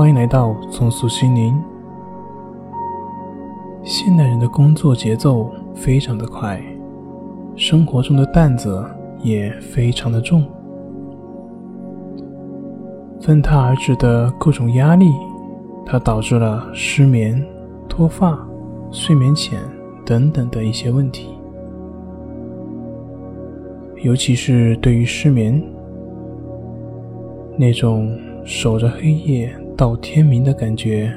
欢迎来到重塑心灵。现代人的工作节奏非常的快，生活中的担子也非常的重，分沓而至的各种压力，它导致了失眠、脱发、睡眠浅等等的一些问题。尤其是对于失眠，那种守着黑夜到天明的感觉，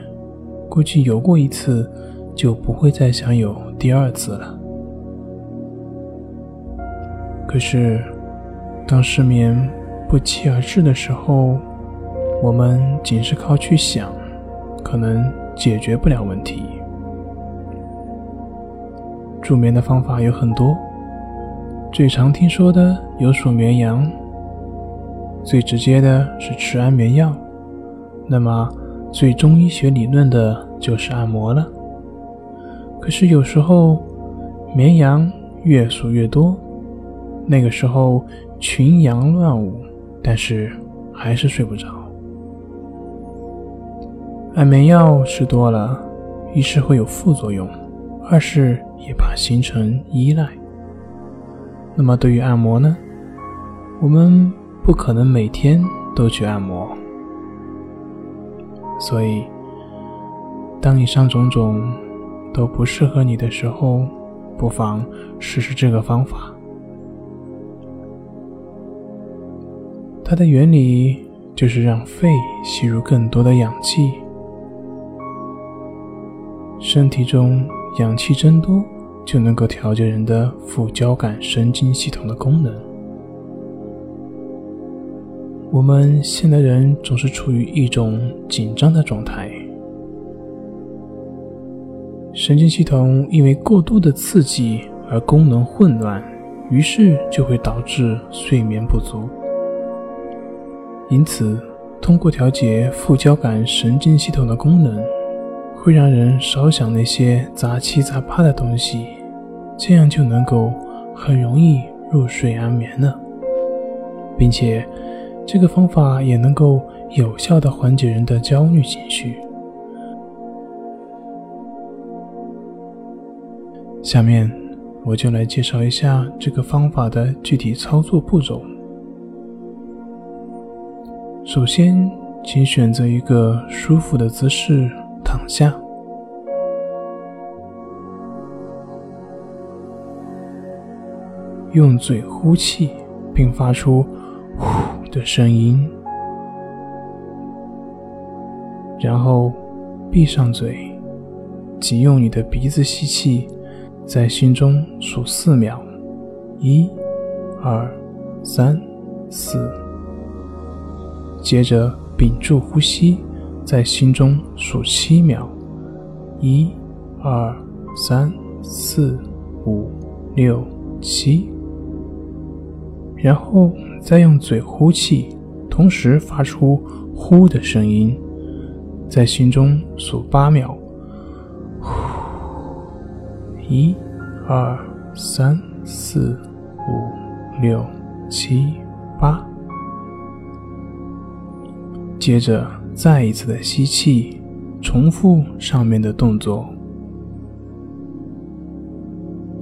估计有过一次，就不会再想有第二次了。可是，当失眠不期而至的时候，我们仅是靠去想，可能解决不了问题。助眠的方法有很多。最常听说的有数绵羊，最直接的是吃安眠药，那么最中医学理论的就是按摩了。可是有时候绵羊越数越多，那个时候群羊乱舞，但是还是睡不着。安眠药吃多了，一是会有副作用，二是也怕形成依赖。那么对于按摩呢？我们不可能每天都去按摩，所以当以上种种都不适合你的时候，不妨试试这个方法。它的原理就是让肺吸入更多的氧气，身体中氧气增多。就能够调节人的副交感神经系统的功能。我们现代人总是处于一种紧张的状态，神经系统因为过度的刺激而功能混乱，于是就会导致睡眠不足。因此，通过调节副交感神经系统的功能。会让人少想那些杂七杂八的东西，这样就能够很容易入睡安眠了，并且这个方法也能够有效的缓解人的焦虑情绪。下面我就来介绍一下这个方法的具体操作步骤。首先，请选择一个舒服的姿势。躺下，用嘴呼气，并发出“呼”的声音，然后闭上嘴，仅用你的鼻子吸气，在心中数四秒，一、二、三、四，接着屏住呼吸。在心中数七秒，一、二、三、四、五、六、七，然后再用嘴呼气，同时发出“呼”的声音，在心中数八秒，呼，一、二、三、四、五、六、七、八，接着。再一次的吸气，重复上面的动作。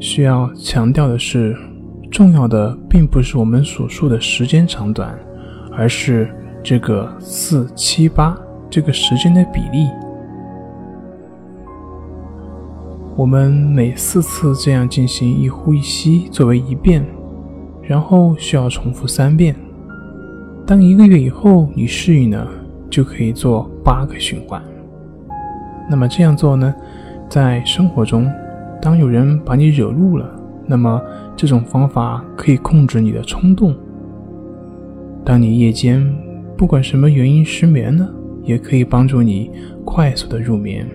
需要强调的是，重要的并不是我们所数的时间长短，而是这个四七八这个时间的比例。我们每四次这样进行一呼一吸作为一遍，然后需要重复三遍。当一个月以后你适应了。就可以做八个循环。那么这样做呢，在生活中，当有人把你惹怒了，那么这种方法可以控制你的冲动。当你夜间不管什么原因失眠呢，也可以帮助你快速的入眠。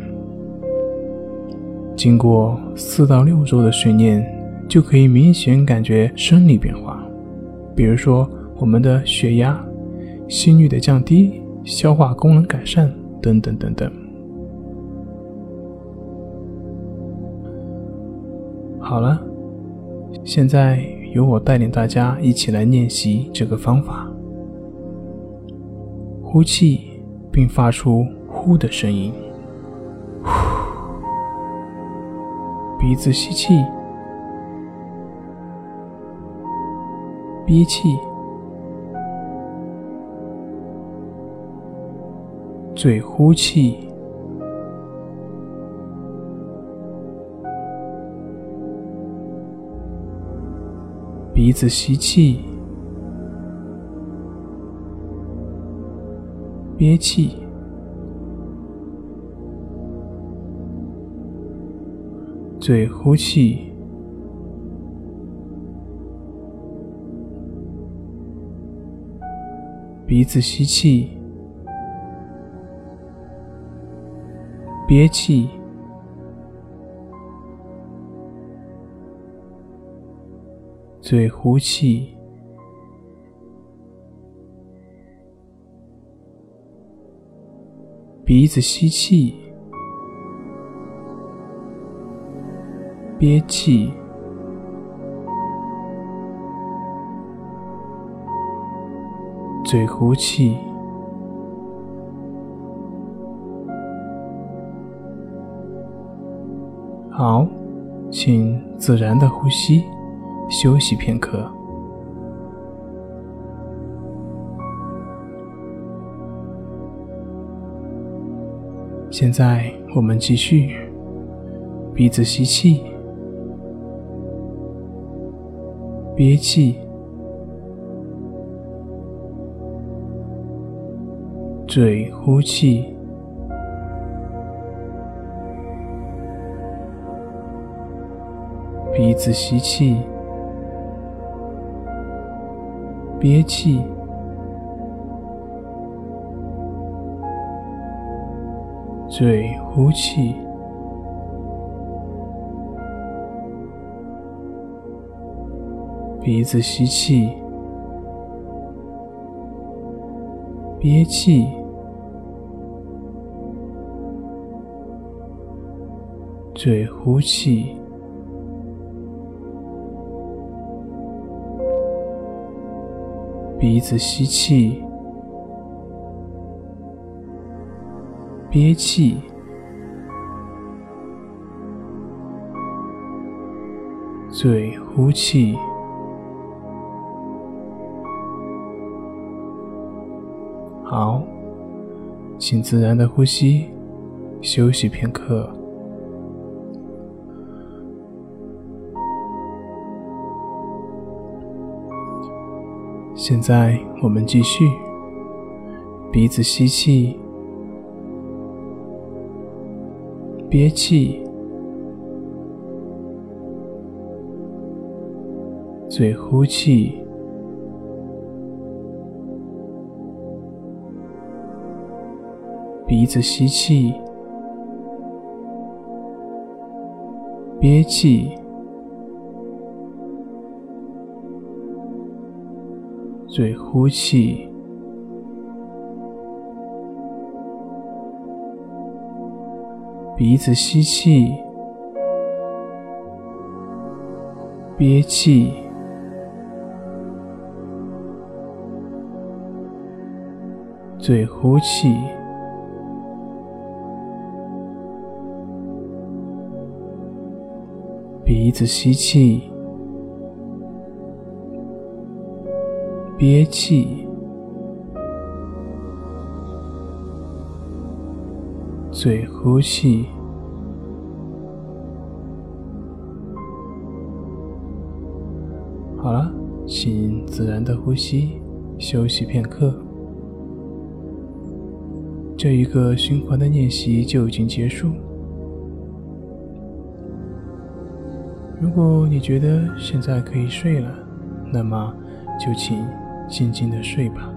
经过四到六周的训练，就可以明显感觉生理变化，比如说我们的血压、心率的降低。消化功能改善等等等等。好了，现在由我带领大家一起来练习这个方法：呼气，并发出呼的声音。呼，鼻子吸气，憋气，嘴呼气。鼻子吸气，憋气，嘴呼气。鼻子吸气，憋气。嘴呼气，鼻子吸气，憋气，嘴呼气。好，请自然的呼吸。休息片刻。现在我们继续，鼻子吸气，憋气，嘴呼气。鼻子吸气。憋气，嘴呼气，鼻子吸气，憋气，嘴呼气。鼻子吸气，憋气，嘴呼气。好，请自然的呼吸，休息片刻。现在我们继续，鼻子吸气，憋气，嘴呼气，鼻子吸气，憋气。嘴呼气，鼻子吸气，憋气，嘴呼气，鼻子吸气。憋气，嘴呼气。好了，请自然的呼吸，休息片刻。这一个循环的练习就已经结束。如果你觉得现在可以睡了，那么就请。静静的睡吧。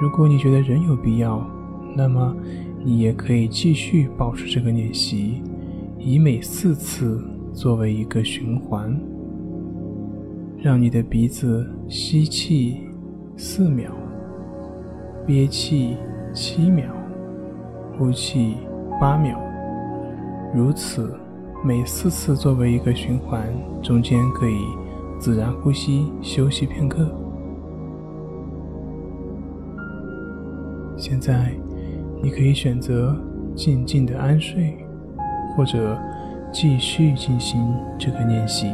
如果你觉得仍有必要，那么你也可以继续保持这个练习，以每四次作为一个循环，让你的鼻子吸气四秒，憋气七秒，呼气八秒，如此每四次作为一个循环，中间可以自然呼吸休息片刻。现在，你可以选择静静的安睡，或者继续进行这个练习。